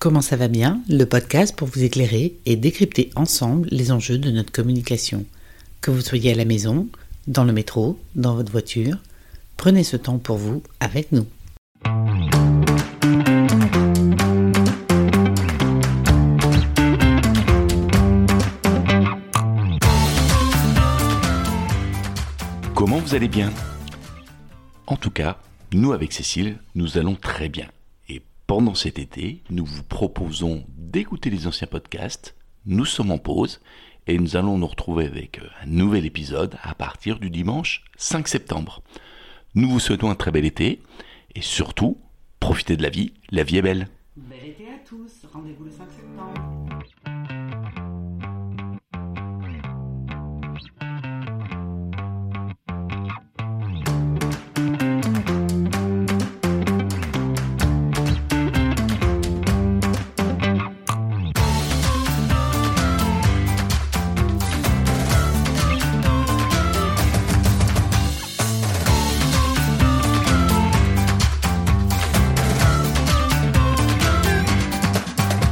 Comment ça va bien Le podcast pour vous éclairer et décrypter ensemble les enjeux de notre communication. Que vous soyez à la maison, dans le métro, dans votre voiture, prenez ce temps pour vous avec nous. Comment vous allez bien? En tout cas, nous avec Cécile, nous allons très bien. Pendant cet été, nous vous proposons d'écouter les anciens podcasts. Nous sommes en pause et nous allons nous retrouver avec euh, un nouvel épisode à partir du dimanche 5 septembre. Nous vous souhaitons un très bel été et surtout, profitez de la vie, la vie est belle. Bel été à tous, rendez-vous le 5 septembre.